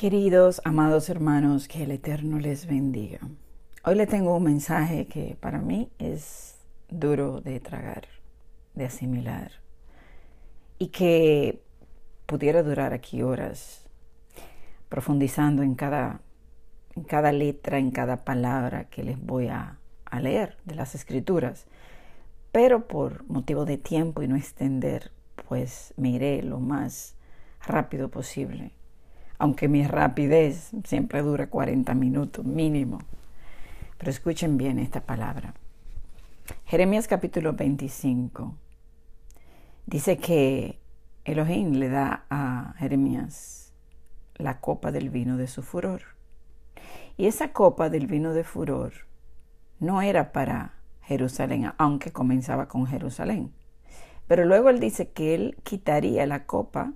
Queridos, amados hermanos, que el Eterno les bendiga. Hoy le tengo un mensaje que para mí es duro de tragar, de asimilar, y que pudiera durar aquí horas, profundizando en cada, en cada letra, en cada palabra que les voy a, a leer de las escrituras. Pero por motivo de tiempo y no extender, pues me iré lo más rápido posible aunque mi rapidez siempre dura 40 minutos mínimo. Pero escuchen bien esta palabra. Jeremías capítulo 25 dice que Elohim le da a Jeremías la copa del vino de su furor. Y esa copa del vino de furor no era para Jerusalén, aunque comenzaba con Jerusalén. Pero luego él dice que él quitaría la copa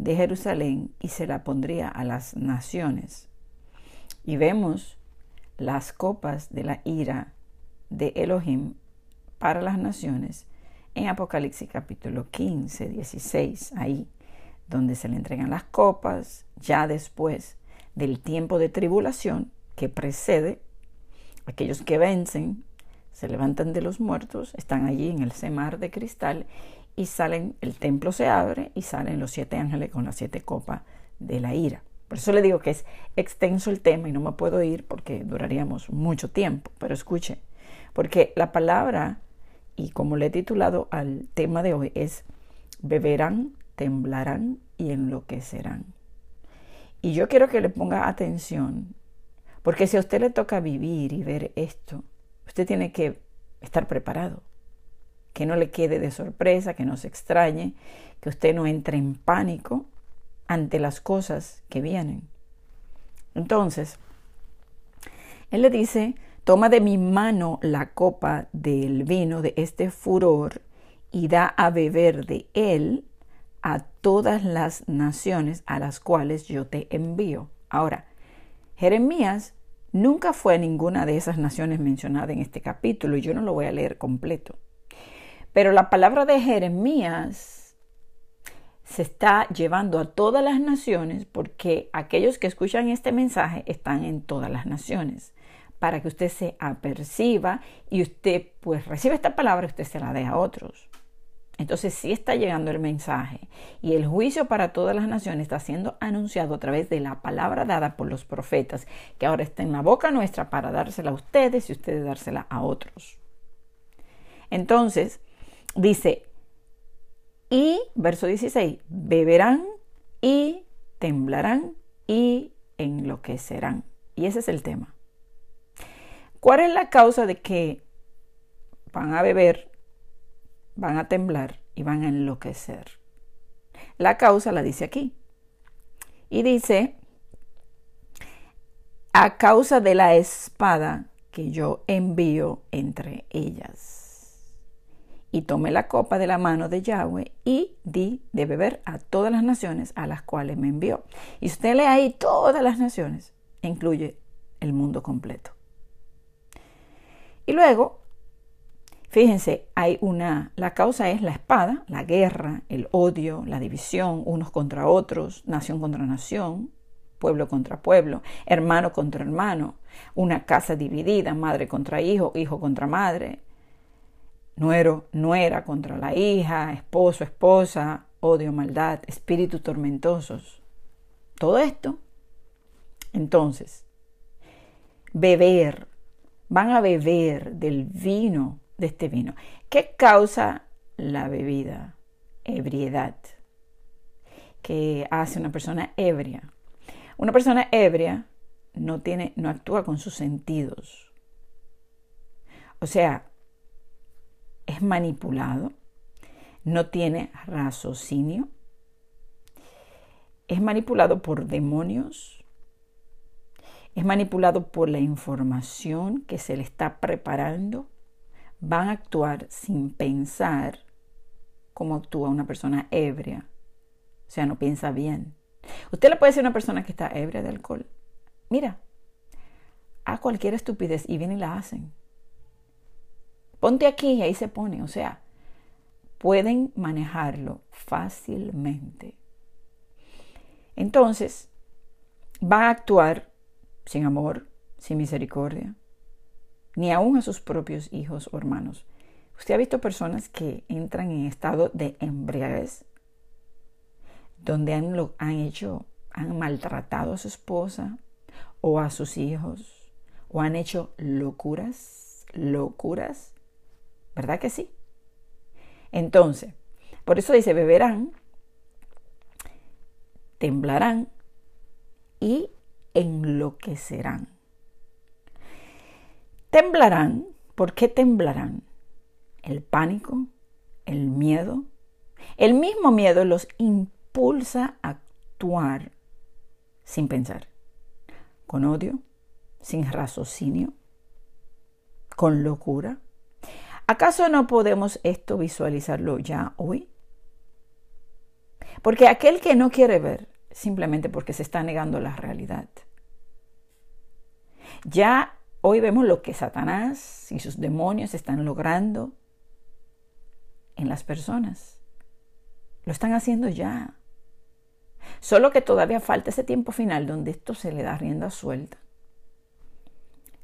de Jerusalén y se la pondría a las naciones. Y vemos las copas de la ira de Elohim para las naciones en Apocalipsis capítulo 15, 16, ahí donde se le entregan las copas ya después del tiempo de tribulación que precede aquellos que vencen, se levantan de los muertos, están allí en el semar de cristal y salen, el templo se abre y salen los siete ángeles con las siete copas de la ira. Por eso le digo que es extenso el tema y no me puedo ir porque duraríamos mucho tiempo. Pero escuche, porque la palabra, y como le he titulado al tema de hoy, es beberán, temblarán y enloquecerán. Y yo quiero que le ponga atención, porque si a usted le toca vivir y ver esto, usted tiene que estar preparado que no le quede de sorpresa, que no se extrañe, que usted no entre en pánico ante las cosas que vienen. Entonces, él le dice, toma de mi mano la copa del vino de este furor y da a beber de él a todas las naciones a las cuales yo te envío. Ahora, Jeremías nunca fue a ninguna de esas naciones mencionadas en este capítulo y yo no lo voy a leer completo. Pero la palabra de Jeremías se está llevando a todas las naciones porque aquellos que escuchan este mensaje están en todas las naciones para que usted se aperciba y usted pues reciba esta palabra y usted se la dé a otros. Entonces sí está llegando el mensaje y el juicio para todas las naciones está siendo anunciado a través de la palabra dada por los profetas, que ahora está en la boca nuestra para dársela a ustedes y ustedes dársela a otros. Entonces, dice, y, verso 16, beberán y temblarán y enloquecerán. Y ese es el tema. ¿Cuál es la causa de que van a beber, van a temblar y van a enloquecer? La causa la dice aquí. Y dice, a causa de la espada que yo envío entre ellas y tomé la copa de la mano de Yahweh y di de beber a todas las naciones a las cuales me envió. Y usted lee ahí todas las naciones, incluye el mundo completo. Y luego, fíjense, hay una, la causa es la espada, la guerra, el odio, la división, unos contra otros, nación contra nación, pueblo contra pueblo, hermano contra hermano, una casa dividida, madre contra hijo, hijo contra madre, nuero, nuera contra la hija, esposo, esposa, odio, maldad, espíritus tormentosos. Todo esto. Entonces, beber, van a beber del vino, de este vino. ¿Qué causa la bebida? Ebriedad. ¿Qué hace una persona ebria? Una persona ebria no tiene, no actúa con sus sentidos. O sea, es manipulado, no tiene raciocinio, es manipulado por demonios, es manipulado por la información que se le está preparando, van a actuar sin pensar cómo actúa una persona ebria, o sea, no piensa bien. Usted le puede decir a una persona que está ebria de alcohol, mira, a cualquier estupidez y viene y la hacen ponte aquí y ahí se pone. O sea, pueden manejarlo fácilmente. Entonces, va a actuar sin amor, sin misericordia, ni aún a sus propios hijos o hermanos. Usted ha visto personas que entran en estado de embriaguez, donde han, lo, han hecho, han maltratado a su esposa o a sus hijos, o han hecho locuras, locuras, ¿verdad que sí? Entonces, por eso dice, beberán, temblarán y enloquecerán. Temblarán, ¿por qué temblarán? El pánico, el miedo. El mismo miedo los impulsa a actuar sin pensar, con odio, sin raciocinio, con locura. ¿Acaso no podemos esto visualizarlo ya hoy? Porque aquel que no quiere ver, simplemente porque se está negando la realidad. Ya hoy vemos lo que Satanás y sus demonios están logrando en las personas. Lo están haciendo ya. Solo que todavía falta ese tiempo final donde esto se le da rienda suelta.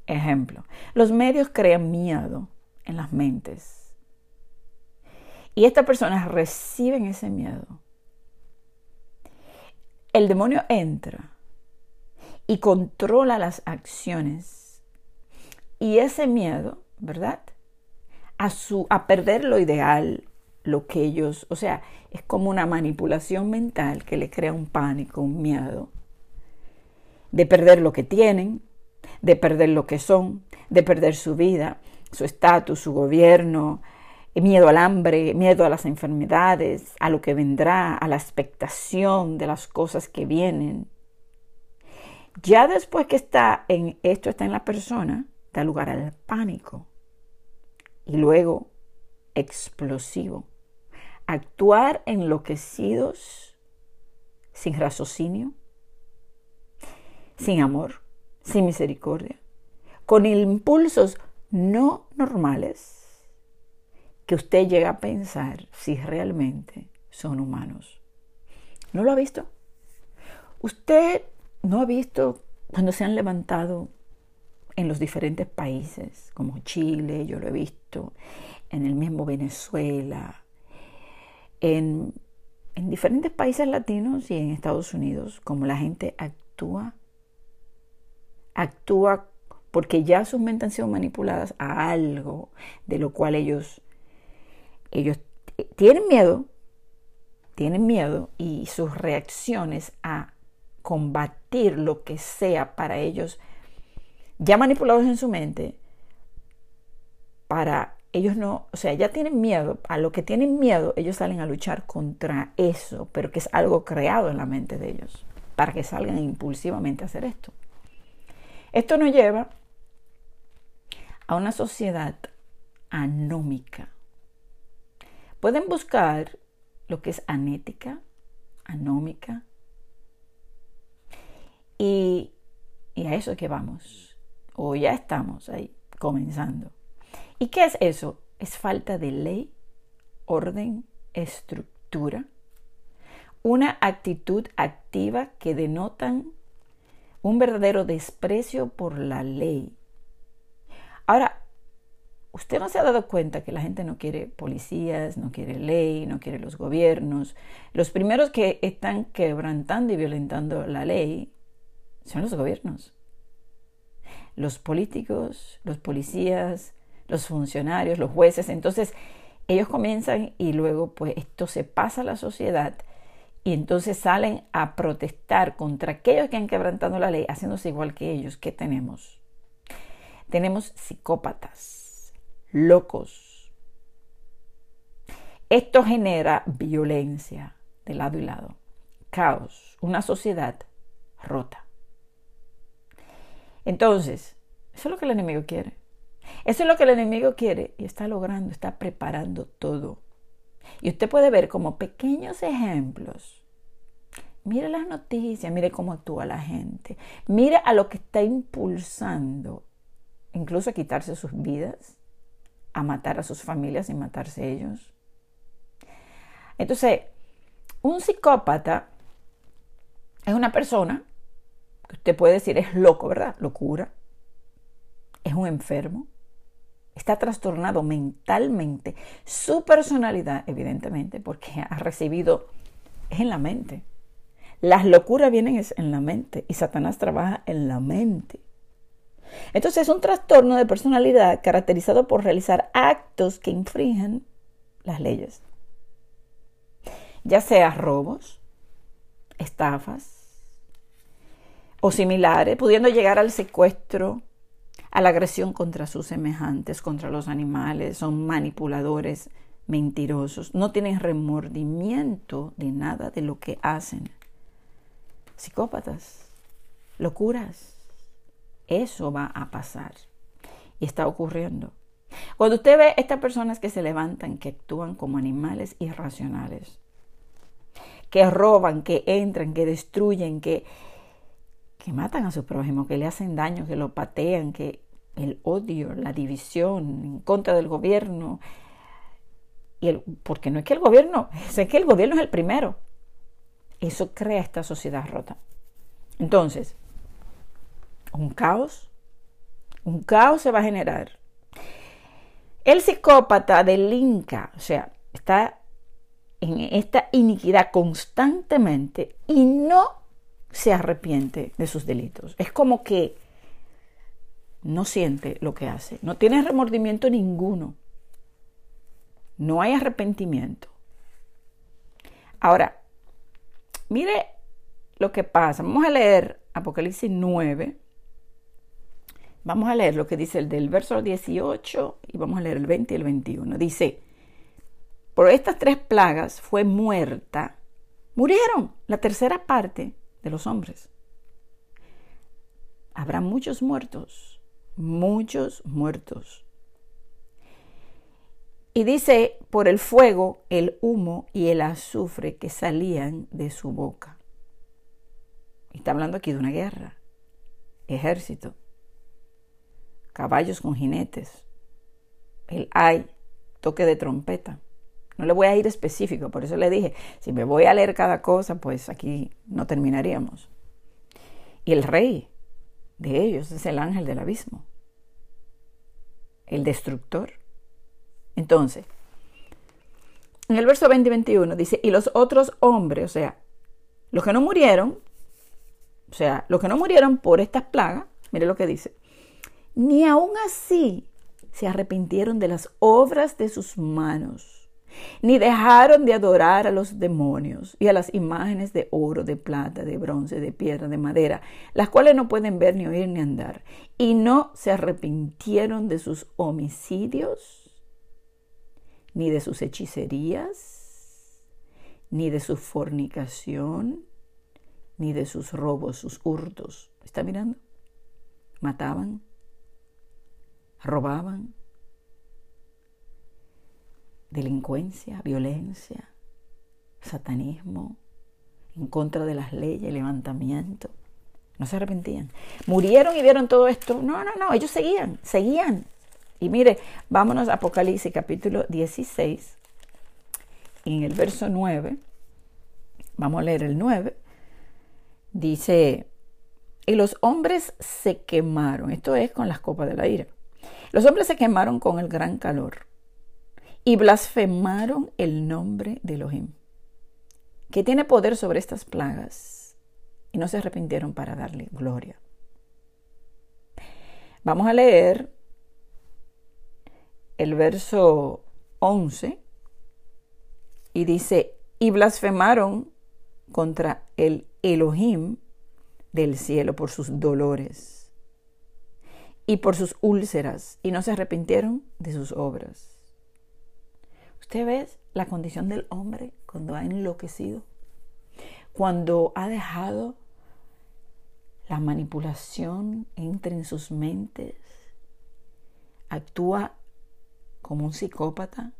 Ejemplo, los medios crean miedo en las mentes. Y estas personas reciben ese miedo. El demonio entra y controla las acciones. Y ese miedo, ¿verdad? A, su, a perder lo ideal, lo que ellos, o sea, es como una manipulación mental que le crea un pánico, un miedo, de perder lo que tienen, de perder lo que son, de perder su vida, su estatus, su gobierno, miedo al hambre, miedo a las enfermedades, a lo que vendrá, a la expectación de las cosas que vienen. Ya después que está en esto está en la persona, da lugar al pánico y luego explosivo actuar enloquecidos, sin raciocinio, sin amor, sin misericordia, con impulsos no normales que usted llega a pensar si realmente son humanos. ¿No lo ha visto? Usted no ha visto cuando se han levantado en los diferentes países, como Chile, yo lo he visto, en el mismo Venezuela, en, diferentes países latinos y en Estados Unidos, como la gente actúa, actúa porque ya sus mentes han sido manipuladas a algo de lo cual ellos, ellos tienen miedo, tienen miedo y sus reacciones a combatir lo que sea para ellos, ya manipulados en su mente, para ellos no, o sea, ya tienen miedo, a lo que tienen miedo, ellos salen a luchar contra eso, pero que es algo creado en la mente de ellos, para que salgan impulsivamente a hacer esto. Esto nos lleva a una sociedad anómica. Pueden buscar lo que es anética, anómica, y, y a eso que vamos, o ya estamos ahí comenzando. ¿Y qué es eso? Es falta de ley, orden, estructura, una actitud activa que denotan un verdadero desprecio por la ley. Ahora, usted no se ha dado cuenta que la gente no quiere policías, no quiere ley, no quiere los gobiernos. Los primeros que están quebrantando y violentando la ley son los gobiernos. Los políticos, los policías, los funcionarios, los jueces. Entonces, ellos comienzan y luego pues esto se pasa a la sociedad y entonces salen a protestar contra aquellos que han quebrantado la ley, haciéndose igual que ellos. ¿Qué tenemos? Tenemos psicópatas, locos. Esto genera violencia de lado y lado, caos, una sociedad rota. Entonces, eso es lo que el enemigo quiere. Eso es lo que el enemigo quiere y está logrando, está preparando todo. Y usted puede ver como pequeños ejemplos. Mire las noticias, mire cómo actúa la gente, mire a lo que está impulsando, incluso a quitarse sus vidas, a matar a sus familias y matarse ellos. Entonces, un psicópata es una persona que usted puede decir es loco, ¿verdad? Locura. Es un enfermo. Está trastornado mentalmente. Su personalidad, evidentemente, porque ha recibido, es en la mente. Las locuras vienen en la mente y Satanás trabaja en la mente. Entonces es un trastorno de personalidad caracterizado por realizar actos que infringen las leyes, ya sea robos, estafas o similares, pudiendo llegar al secuestro, a la agresión contra sus semejantes, contra los animales, son manipuladores, mentirosos, no tienen remordimiento de nada de lo que hacen. Psicópatas, locuras, eso va a pasar. Y está ocurriendo. Cuando usted ve estas personas que se levantan, que actúan como animales irracionales, que roban, que entran, que destruyen, que, que matan a su prójimo, que le hacen daño, que lo patean, que el odio, la división en contra del gobierno, y el, porque no es que el gobierno, es que el gobierno es el primero. Eso crea esta sociedad rota. Entonces, un caos, un caos se va a generar. El psicópata del Inca, o sea, está en esta iniquidad constantemente y no se arrepiente de sus delitos. Es como que no siente lo que hace, no tiene remordimiento ninguno, no hay arrepentimiento. Ahora, mire lo que pasa. Vamos a leer Apocalipsis 9, Vamos a leer lo que dice el del verso 18 y vamos a leer el 20 y el 21. Dice, por estas tres plagas fue muerta, murieron la tercera parte de los hombres. Habrá muchos muertos, muchos muertos. Y dice, por el fuego, el humo y el azufre que salían de su boca. Está hablando aquí de una guerra, ejército caballos con jinetes, el hay, toque de trompeta. No le voy a ir específico, por eso le dije, si me voy a leer cada cosa, pues aquí no terminaríamos. Y el rey de ellos es el ángel del abismo, el destructor. Entonces, en el verso 20 y 21 dice, y los otros hombres, o sea, los que no murieron, o sea, los que no murieron por estas plagas, mire lo que dice, ni aun así se arrepintieron de las obras de sus manos, ni dejaron de adorar a los demonios y a las imágenes de oro, de plata, de bronce, de piedra, de madera, las cuales no pueden ver, ni oír, ni andar, y no se arrepintieron de sus homicidios, ni de sus hechicerías, ni de su fornicación, ni de sus robos, sus hurtos. ¿Está mirando? Mataban, robaban, delincuencia, violencia, satanismo, en contra de las leyes, levantamiento. No se arrepentían. Murieron y vieron todo esto. No, no, no, ellos seguían, seguían. Y mire, vámonos a Apocalipsis capítulo 16, en el verso 9, vamos a leer el 9, dice, y los hombres se quemaron, esto es con las copas de la ira, los hombres se quemaron con el gran calor y blasfemaron el nombre de Elohim, que tiene poder sobre estas plagas, y no se arrepintieron para darle gloria. Vamos a leer el verso 11 y dice, y blasfemaron contra el Elohim del cielo por sus dolores y por sus úlceras y no se arrepintieron de sus obras. ¿Usted ve la condición del hombre cuando ha enloquecido? Cuando ha dejado la manipulación entre en sus mentes, actúa como un psicópata.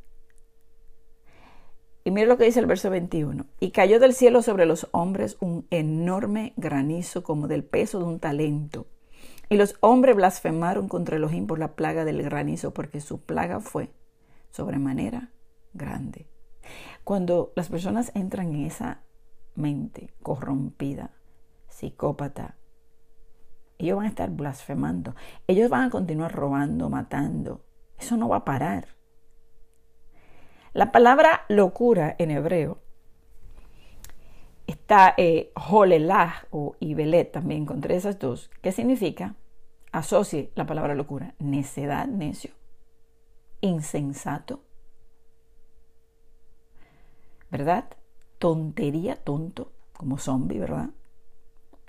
Y mire lo que dice el verso 21. Y cayó del cielo sobre los hombres un enorme granizo como del peso de un talento y los hombres blasfemaron contra Elohim por la plaga del granizo, porque su plaga fue sobremanera grande. Cuando las personas entran en esa mente corrompida, psicópata, ellos van a estar blasfemando, ellos van a continuar robando, matando. Eso no va a parar. La palabra locura en hebreo está eh, o ibelet, también encontré esas dos, ¿Qué significa, asocie la palabra locura, necedad, necio, insensato, ¿verdad? Tontería, tonto, como zombie, ¿verdad?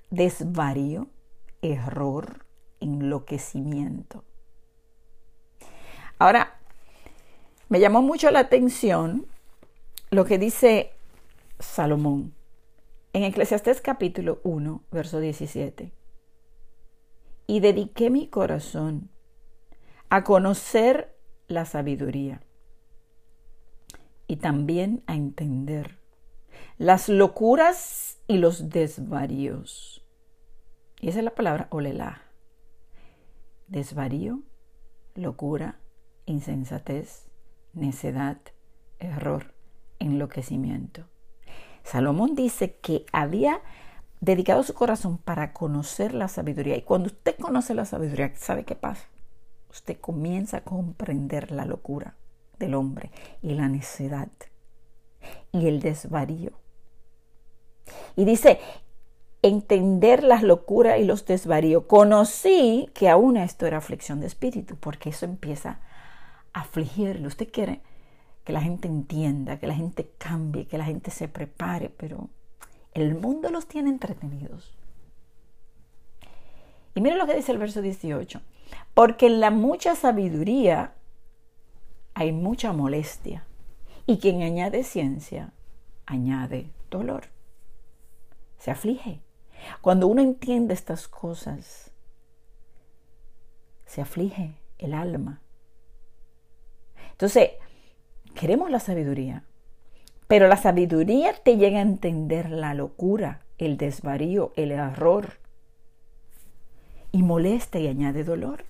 Desvarío, error, enloquecimiento. Ahora, me llamó mucho la atención lo que dice Salomón en Eclesiastés capítulo 1, verso 17. Y dediqué mi corazón a conocer la sabiduría y también a entender las locuras y los desvaríos. Y esa es la palabra olelá. Desvarío, locura, insensatez, necedad, error, enloquecimiento. Salomón dice que había dedicado su corazón para conocer la sabiduría. Y cuando usted conoce la sabiduría, ¿sabe qué pasa? Usted comienza a comprender la locura del hombre y la necedad y el desvarío. Y dice, entender las locuras y los desvaríos. Conocí que aún esto era aflicción de espíritu, porque eso empieza a afligirle. Usted quiere que la gente entienda, que la gente cambie, que la gente se prepare, pero el mundo los tiene entretenidos. Y mire lo que dice el verso 18, porque en la mucha sabiduría hay mucha molestia, y quien añade ciencia, añade dolor. Se aflige. Cuando uno entiende estas cosas, se aflige el alma. Entonces, queremos la sabiduría, pero la sabiduría te llega a entender la locura, el desvarío, el error, y molesta y añade dolor.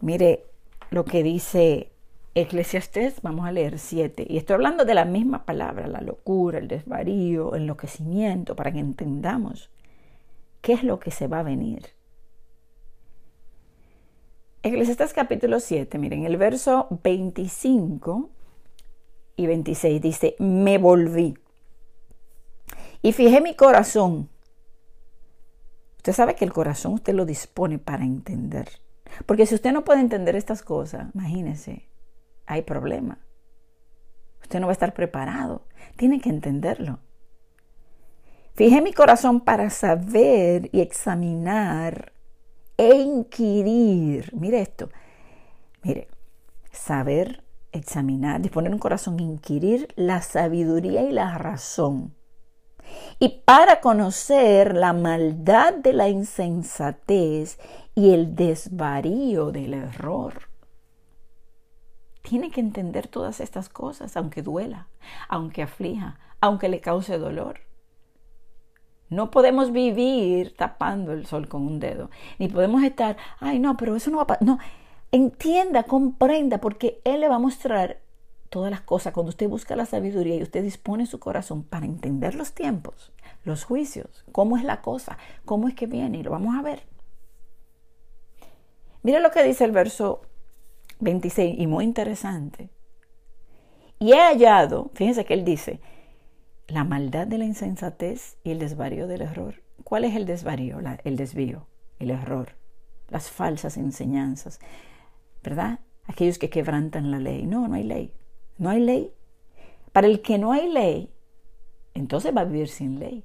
Mire lo que dice Eclesiastés, vamos a leer siete, y estoy hablando de la misma palabra, la locura, el desvarío, el enloquecimiento, para que entendamos qué es lo que se va a venir. Eclesiastés capítulo 7, miren, el verso 25 y 26 dice, me volví y fijé mi corazón. Usted sabe que el corazón usted lo dispone para entender. Porque si usted no puede entender estas cosas, imagínese, hay problema. Usted no va a estar preparado. Tiene que entenderlo. Fijé mi corazón para saber y examinar e inquirir. Mire esto. Mire, saber, examinar, disponer un corazón, inquirir la sabiduría y la razón. Y para conocer la maldad de la insensatez y el desvarío del error tiene que entender todas estas cosas, aunque duela, aunque aflija, aunque le cause dolor. No podemos vivir tapando el sol con un dedo, ni podemos estar, ay no, pero eso no va a pasar. No, entienda, comprenda, porque Él le va a mostrar todas las cosas. Cuando usted busca la sabiduría y usted dispone su corazón para entender los tiempos, los juicios, cómo es la cosa, cómo es que viene, y lo vamos a ver. Mira lo que dice el verso 26 y muy interesante. Y he hallado, fíjense que él dice, la maldad de la insensatez y el desvarío del error. ¿Cuál es el desvarío? el desvío, el error, las falsas enseñanzas, ¿verdad? Aquellos que quebrantan la ley. No, no hay ley. No hay ley. Para el que no hay ley, entonces va a vivir sin ley.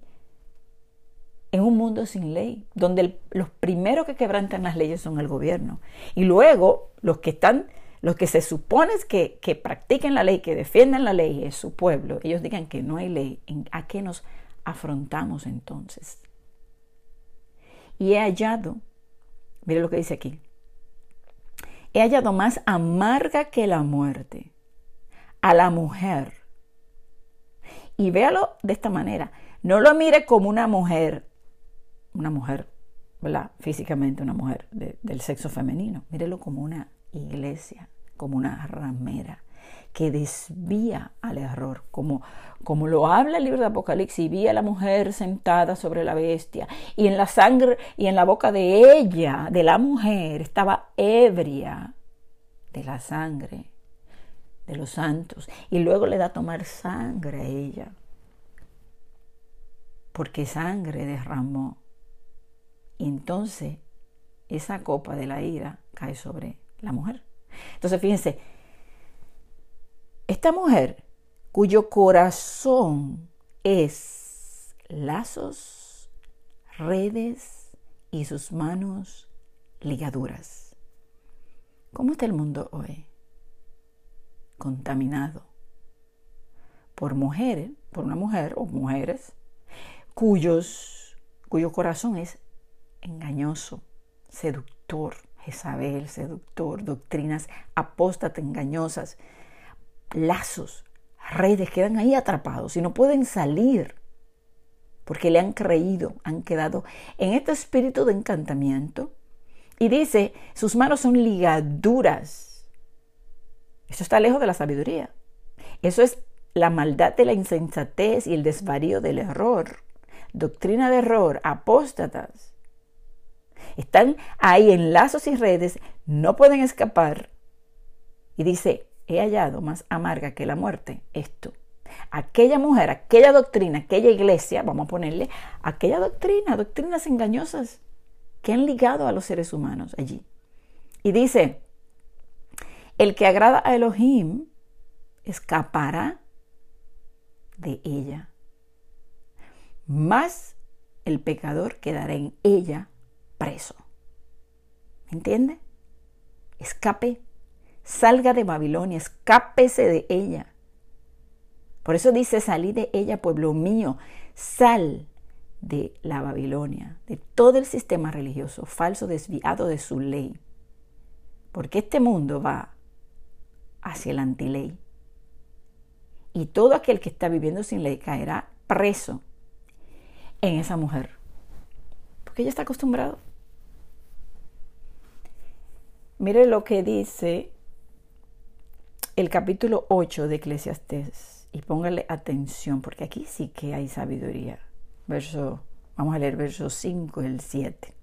En un mundo sin ley, donde los primeros que quebrantan las leyes son el gobierno. Y luego los que están, los que se supone que, que practiquen la ley, que defienden la ley, es su pueblo. Ellos digan que no hay ley. ¿A qué nos afrontamos entonces? Y he hallado, mire lo que dice aquí, he hallado más amarga que la muerte a la mujer. Y véalo de esta manera. No lo mire como una mujer, una mujer, ¿verdad? Físicamente una mujer del sexo femenino. Mírelo como una iglesia, como una ramera, que desvía al error, como, como lo habla el libro de Apocalipsis, y vi a la mujer sentada sobre la bestia, y en la sangre y en la boca de ella, de la mujer, estaba ebria de la sangre de los santos, y luego le da a tomar sangre a ella, porque sangre derramó. Y entonces esa copa de la ira cae sobre la mujer. Entonces fíjense, esta mujer cuyo corazón es lazos, redes y sus manos ligaduras. ¿Cómo está el mundo hoy? Contaminado por mujeres, por una mujer o mujeres cuyos, cuyo corazón es engañoso, seductor, Jezabel, seductor, doctrinas apóstatas, engañosas, lazos, redes, quedan ahí atrapados y no pueden salir porque le han creído, han quedado en este espíritu de encantamiento. Y dice, sus manos son ligaduras. Eso está lejos de la sabiduría. Eso es la maldad de la insensatez y el desvarío del error. Doctrina de error, apóstatas. Están ahí en lazos y redes, no pueden escapar. Y dice, he hallado más amarga que la muerte esto. Aquella mujer, aquella doctrina, aquella iglesia, vamos a ponerle, aquella doctrina, doctrinas engañosas que han ligado a los seres humanos allí. Y dice, el que agrada a Elohim escapará de ella. Más el pecador quedará en ella preso. ¿Me entiende? Escape, salga de Babilonia, escápese de ella. Por eso dice, salí de ella, pueblo mío, sal de la Babilonia, de todo el sistema religioso falso, desviado de su ley. Porque este mundo va hacia la antiley. Y todo aquel que está viviendo sin ley caerá preso en esa mujer. Porque ella está acostumbrado. Mire lo que dice el capítulo 8 de Eclesiastés y póngale atención porque aquí sí que hay sabiduría. Verso, vamos a leer verso 5 y el 7.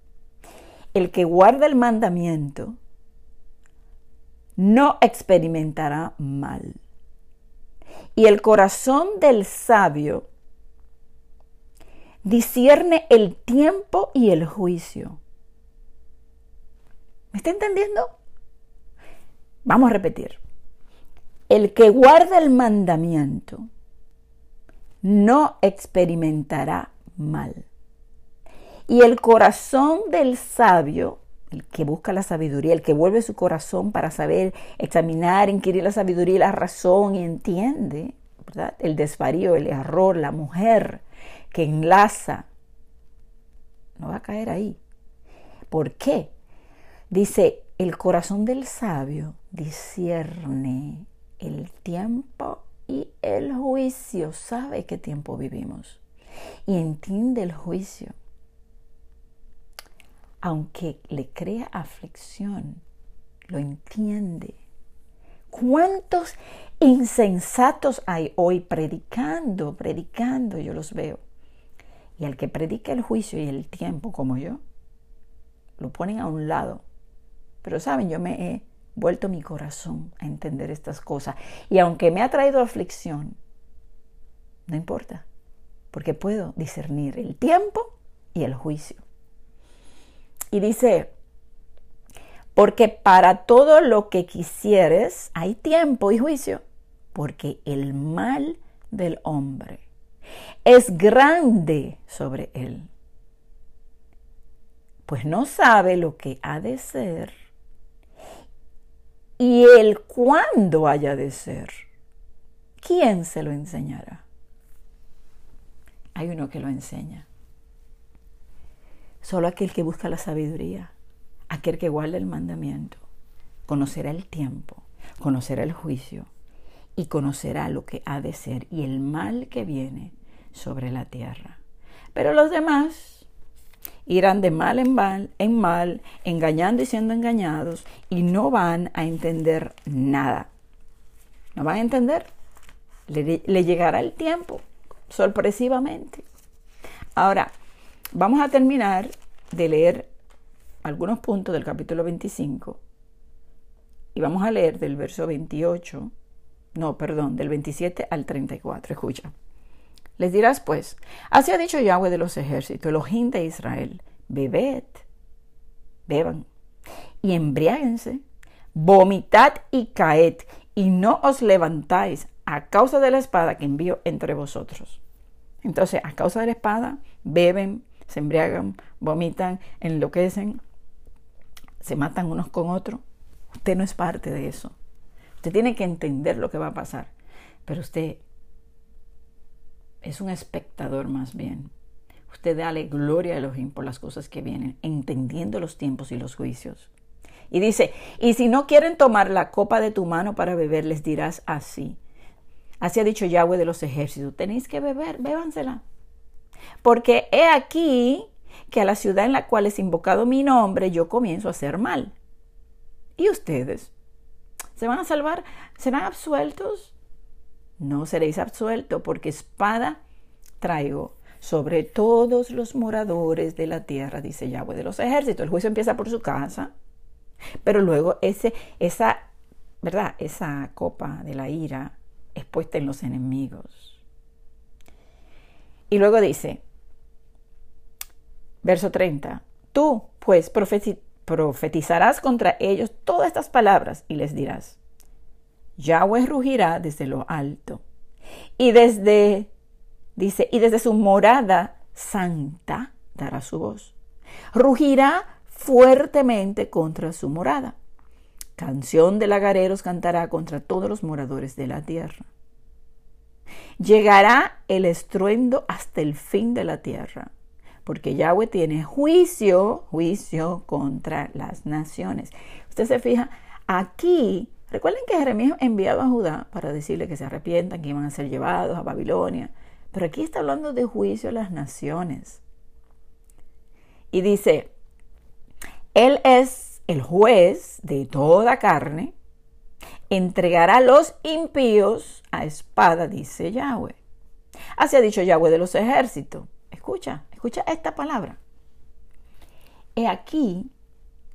El que guarda el mandamiento no experimentará mal. Y el corazón del sabio discierne el tiempo y el juicio. ¿Me está entendiendo? Vamos a repetir. El que guarda el mandamiento no experimentará mal. Y el corazón del sabio, el que busca la sabiduría, el que vuelve su corazón para saber examinar, inquirir la sabiduría y la razón y entiende. El desvarío, el error, la mujer que enlaza, no va a caer ahí. ¿Por qué? Dice, el corazón del sabio discierne el tiempo y el juicio. Sabe qué tiempo vivimos y entiende el juicio. Aunque le crea aflicción, lo entiende. ¿Cuántos insensatos hay hoy predicando, predicando? Yo los veo. Y al que predica el juicio y el tiempo como yo, lo ponen a un lado pero saben, yo me he vuelto mi corazón a entender estas cosas. Y aunque me ha traído aflicción, no importa, porque puedo discernir el tiempo y el juicio. Y dice, porque para todo lo que quisieres hay tiempo y juicio, porque el mal del hombre es grande sobre él, pues no sabe lo que ha de ser y el cuándo haya de ser. ¿Quién se lo enseñará? Hay uno que lo enseña. Solo aquel que busca la sabiduría, aquel que guarda el mandamiento, conocerá el tiempo, conocerá el juicio y conocerá lo que ha de ser y el mal que viene sobre la tierra. Pero los demás irán de mal en mal, en mal, engañando y siendo engañados, y no van a entender nada. No van a entender. Le, le llegará el tiempo, sorpresivamente. Ahora, vamos a terminar de leer algunos puntos del capítulo 25 y vamos a leer del verso 28, no, perdón, del 27 al 34. Escucha. Les dirás pues, así ha dicho Yahweh de los ejércitos, Elohim de Israel, bebed, beban y embriáguense, vomitad y caed, y no os levantáis a causa de la espada que envío entre vosotros. Entonces, a causa de la espada, beben, se embriagan, vomitan, enloquecen, se matan unos con otros. Usted no es parte de eso. Usted tiene que entender lo que va a pasar. Pero usted es un espectador más bien. Usted dale gloria a Elohim por las cosas que vienen, entendiendo los tiempos y los juicios. Y dice, y si no quieren tomar la copa de tu mano para beber, les dirás así. Así ha dicho Yahweh de los ejércitos, tenéis que beber, bébansela. Porque he aquí que a la ciudad en la cual es invocado mi nombre yo comienzo a hacer mal. ¿Y ustedes? ¿Se van a salvar? ¿Serán absueltos? No seréis absueltos porque espada traigo sobre todos los moradores de la tierra, dice Yahweh de los ejércitos. El juicio empieza por su casa, pero luego ese, esa, ¿verdad? Esa copa de la ira es puesta en los enemigos. Y luego dice, verso 30, tú pues profetizarás contra ellos todas estas palabras y les dirás, Yahweh rugirá desde lo alto y desde, dice, y desde su morada santa dará su voz. Rugirá fuertemente contra su morada. Canción de lagareros cantará contra todos los moradores de la tierra. Llegará el estruendo hasta el fin de la tierra, porque Yahweh tiene juicio, juicio contra las naciones. Usted se fija, aquí, recuerden que Jeremías enviado a Judá para decirle que se arrepientan, que iban a ser llevados a Babilonia, pero aquí está hablando de juicio a las naciones. Y dice, Él es el juez de toda carne, entregará a los impíos a espada, dice Yahweh. Así ha dicho Yahweh de los ejércitos. Escucha, escucha esta palabra. He aquí,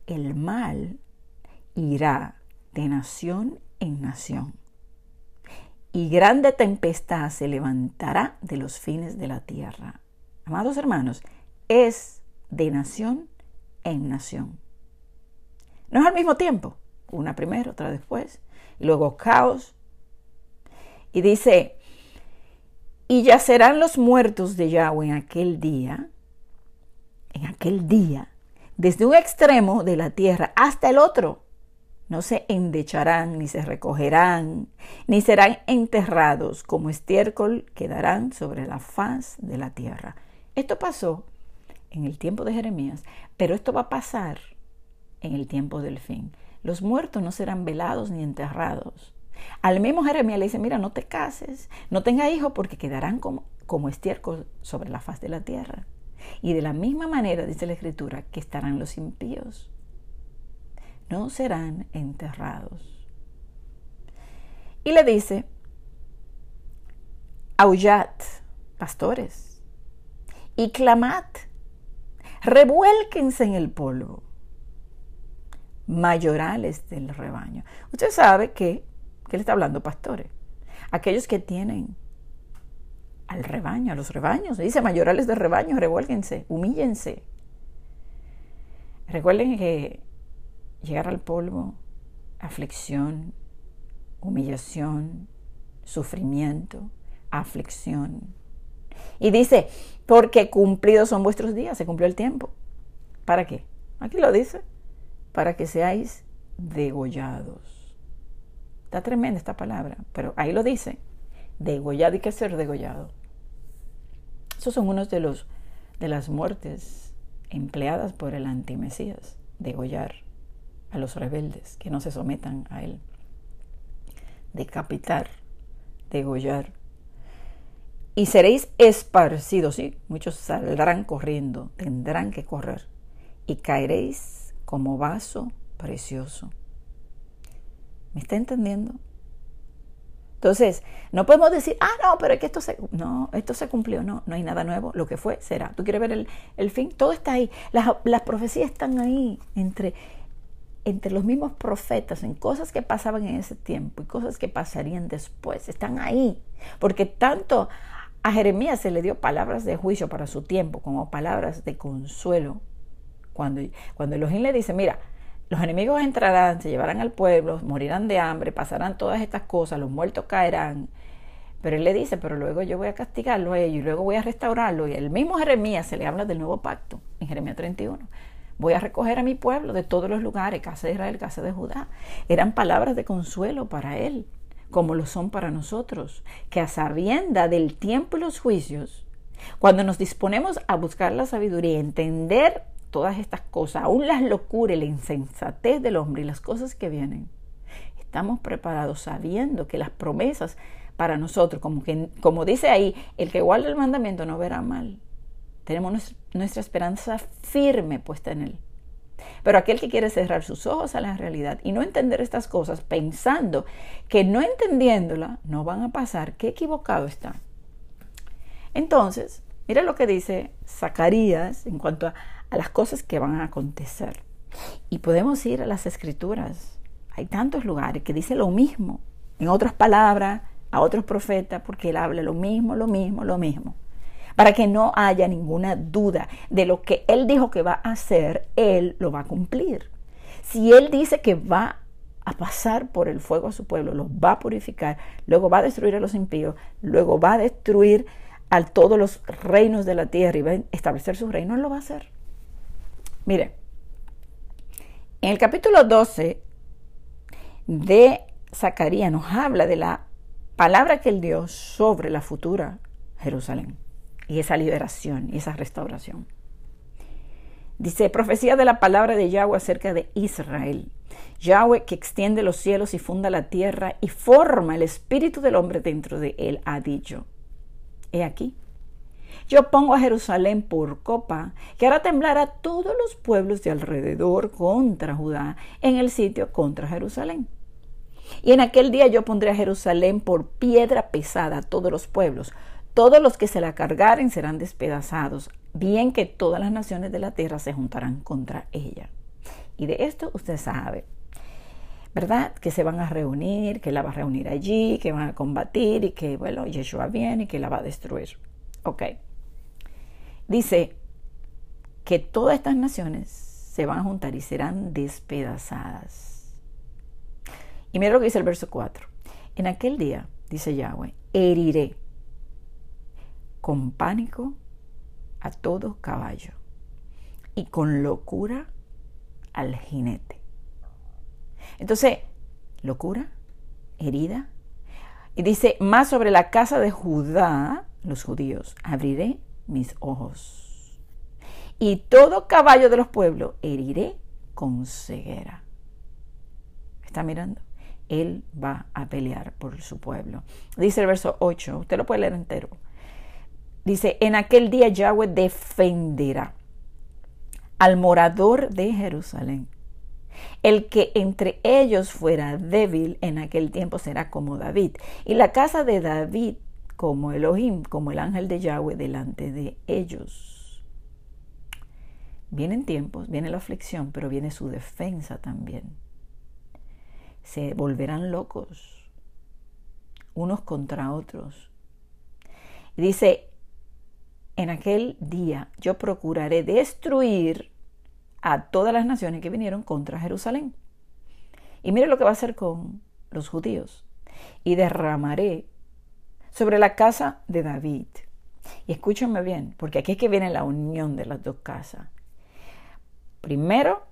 el mal irá de nación en nación, y grande tempestad se levantará de los fines de la tierra. Amados hermanos, es de nación en nación. No es al mismo tiempo, una primero, otra después, y luego caos. Y dice, y yacerán los muertos de Yahweh en aquel día, en aquel día, desde un extremo de la tierra hasta el otro. No se endecharán, ni se recogerán, ni serán enterrados, como estiércol quedarán sobre la faz de la tierra. Esto pasó en el tiempo de Jeremías, pero esto va a pasar en el tiempo del fin. Los muertos no serán velados ni enterrados. Al mismo Jeremías le dice, mira, no te cases, no tenga hijos porque quedarán como, como estiércol sobre la faz de la tierra. Y de la misma manera dice la escritura que estarán los impíos. No serán enterrados. Y le dice, aullad, pastores, y clamad, revuélquense en el polvo mayorales del rebaño. Usted sabe que, que le está hablando pastores, aquellos que tienen al rebaño, a los rebaños. Dice mayorales del rebaño, revuélguense, humíllense. Recuerden que llegar al polvo, aflicción, humillación, sufrimiento, aflicción. Y dice, porque cumplidos son vuestros días, se cumplió el tiempo. ¿Para qué? Aquí lo dice para que seáis degollados. Está tremenda esta palabra, pero ahí lo dice. Degollado y que ser degollado. Esos son unos de los de las muertes empleadas por el antimesías, degollar a los rebeldes que no se sometan a él. Decapitar, degollar. Y seréis esparcidos, sí, muchos saldrán corriendo, tendrán que correr, y caeréis como vaso precioso. ¿Me está entendiendo? Entonces, no podemos decir, ah, no, pero es que esto se, no, esto se cumplió, no, no hay nada nuevo, lo que fue será. ¿Tú quieres ver el, el fin? Todo está ahí. Las, las, profecías están ahí entre, entre los mismos profetas, en cosas que pasaban en ese tiempo y cosas que pasarían después. Están ahí. Porque tanto a Jeremías se le dio palabras de juicio para su tiempo como palabras de consuelo. Cuando, cuando Elohim le dice, mira, los enemigos entrarán, se llevarán al pueblo, morirán de hambre, pasarán todas estas cosas, los muertos caerán. Pero él le dice, pero luego yo voy a castigarlo a ellos y luego voy a restaurarlo. Y el mismo Jeremías se le habla del nuevo pacto en Jeremías 31. Voy a recoger a mi pueblo de todos los lugares, casa de Israel, casa de Judá. Eran palabras de consuelo para él, como lo son para nosotros, que a sabienda del tiempo y los juicios, cuando nos disponemos a buscar la sabiduría, entender todas estas cosas, aún las locuras la insensatez del hombre y las cosas que vienen, estamos preparados sabiendo que las promesas para nosotros, como, que, como dice ahí, el que guarda el mandamiento no verá mal. Tenemos nuestra esperanza firme puesta en él. Pero aquel que quiere cerrar sus ojos a la realidad y no entender estas cosas pensando que no entendiéndola no van a pasar, qué equivocado está. Entonces, mira lo que dice Zacarías en cuanto a, a las cosas que van a acontecer. Y podemos ir a las escrituras. Hay tantos lugares que dice lo mismo, en otras palabras, a otros profetas, porque él habla lo mismo, lo mismo, lo mismo. Para que no haya ninguna duda de lo que él dijo que va a hacer, él lo va a cumplir. Si él dice que va a pasar por el fuego a su pueblo, lo va a purificar, luego va a destruir a los impíos, luego va a destruir a todos los reinos de la tierra y va a establecer su reino, él lo va a hacer. Mire, en el capítulo 12 de Zacarías nos habla de la palabra que él dio sobre la futura Jerusalén y esa liberación y esa restauración. Dice, profecía de la palabra de Yahweh acerca de Israel. Yahweh que extiende los cielos y funda la tierra y forma el espíritu del hombre dentro de él, ha dicho. He aquí, yo pongo a Jerusalén por copa, que hará temblar a todos los pueblos de alrededor contra Judá, en el sitio contra Jerusalén. Y en aquel día yo pondré a Jerusalén por piedra pesada a todos los pueblos. Todos los que se la cargaren serán despedazados, bien que todas las naciones de la tierra se juntarán contra ella. Y de esto usted sabe, ¿verdad? Que se van a reunir, que la va a reunir allí, que van a combatir y que, bueno, Yeshua viene y que la va a destruir. Ok. Dice que todas estas naciones se van a juntar y serán despedazadas. Y mira lo que dice el verso 4. En aquel día, dice Yahweh, heriré con pánico a todo caballo y con locura al jinete. Entonces, locura, herida. Y dice, más sobre la casa de Judá, los judíos, abriré mis ojos. Y todo caballo de los pueblos heriré con ceguera. ¿Está mirando? Él va a pelear por su pueblo. Dice el verso 8, usted lo puede leer entero. Dice, en aquel día Yahweh defenderá al morador de Jerusalén. El que entre ellos fuera débil en aquel tiempo será como David. Y la casa de David como Elohim, como el ángel de Yahweh delante de ellos. Vienen tiempos, viene la aflicción, pero viene su defensa también. Se volverán locos unos contra otros. Dice, en aquel día yo procuraré destruir a todas las naciones que vinieron contra Jerusalén. Y mire lo que va a hacer con los judíos. Y derramaré sobre la casa de David. Y escúchenme bien, porque aquí es que viene la unión de las dos casas. Primero,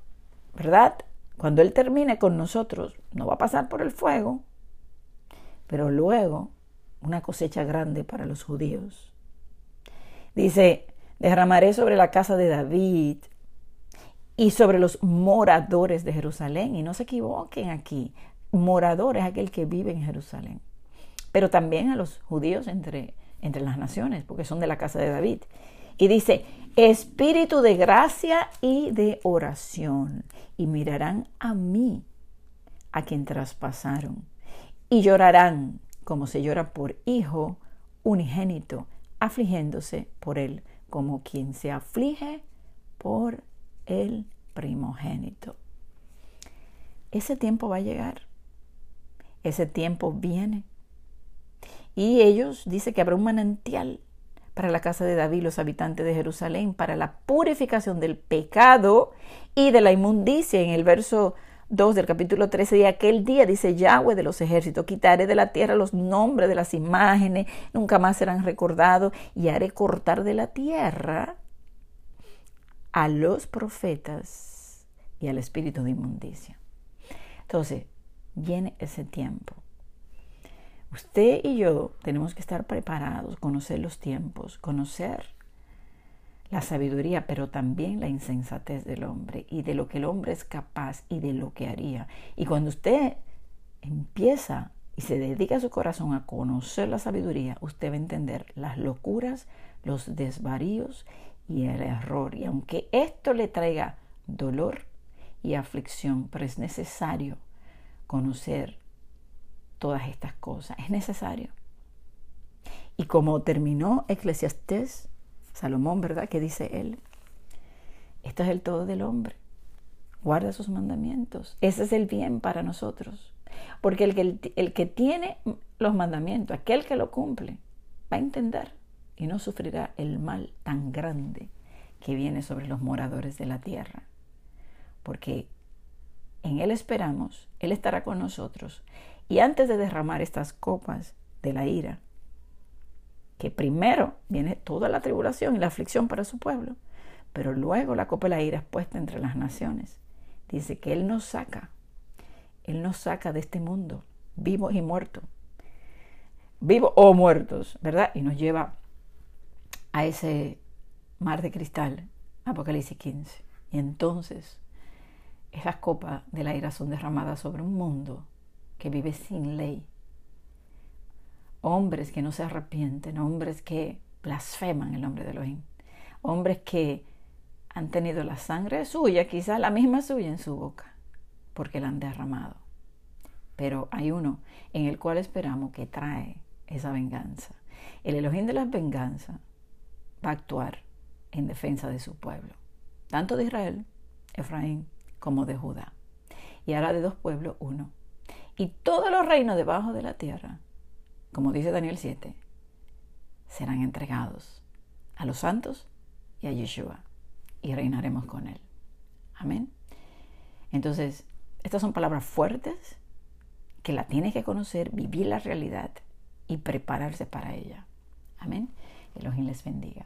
¿verdad? Cuando Él termine con nosotros, no va a pasar por el fuego, pero luego una cosecha grande para los judíos. Dice, derramaré sobre la casa de David y sobre los moradores de Jerusalén. Y no se equivoquen aquí, morador es aquel que vive en Jerusalén pero también a los judíos entre, entre las naciones, porque son de la casa de David. Y dice, espíritu de gracia y de oración, y mirarán a mí, a quien traspasaron, y llorarán como se llora por hijo unigénito, afligiéndose por él, como quien se aflige por el primogénito. Ese tiempo va a llegar. Ese tiempo viene. Y ellos dice que habrá un manantial para la casa de David, los habitantes de Jerusalén, para la purificación del pecado y de la inmundicia. En el verso 2 del capítulo 13, de aquel día, dice Yahweh de los ejércitos, quitaré de la tierra los nombres de las imágenes, nunca más serán recordados, y haré cortar de la tierra a los profetas y al espíritu de inmundicia. Entonces, viene ese tiempo. Usted y yo tenemos que estar preparados, conocer los tiempos, conocer la sabiduría, pero también la insensatez del hombre y de lo que el hombre es capaz y de lo que haría. Y cuando usted empieza y se dedica su corazón a conocer la sabiduría, usted va a entender las locuras, los desvaríos y el error. Y aunque esto le traiga dolor y aflicción, pero es necesario conocer todas estas cosas, es necesario. Y como terminó Eclesiastés, Salomón, ¿verdad? Que dice él, esto es el todo del hombre. Guarda sus mandamientos. Ese es el bien para nosotros. Porque el que, el que tiene los mandamientos, aquel que lo cumple, va a entender y no sufrirá el mal tan grande que viene sobre los moradores de la tierra. Porque en Él esperamos, Él estará con nosotros. Y antes de derramar estas copas de la ira, que primero viene toda la tribulación y la aflicción para su pueblo, pero luego la copa de la ira es puesta entre las naciones. Dice que Él nos saca, Él nos saca de este mundo, vivos y muertos, vivos o muertos, ¿verdad? Y nos lleva a ese mar de cristal, Apocalipsis 15. Y entonces esas copas de la ira son derramadas sobre un mundo que vive sin ley, hombres que no se arrepienten, hombres que blasfeman el nombre de Elohim, hombres que han tenido la sangre suya, quizás la misma suya en su boca, porque la han derramado. Pero hay uno en el cual esperamos que trae esa venganza. El Elohim de las venganzas va a actuar en defensa de su pueblo, tanto de Israel, Efraín, como de Judá. Y hará de dos pueblos uno. Y todos los reinos debajo de la tierra como dice Daniel 7, serán entregados a los santos y a Yeshua y reinaremos con él. Amén. Entonces, estas son palabras fuertes que la tienes que conocer, vivir la realidad y prepararse para ella. Amén. Elohim les bendiga.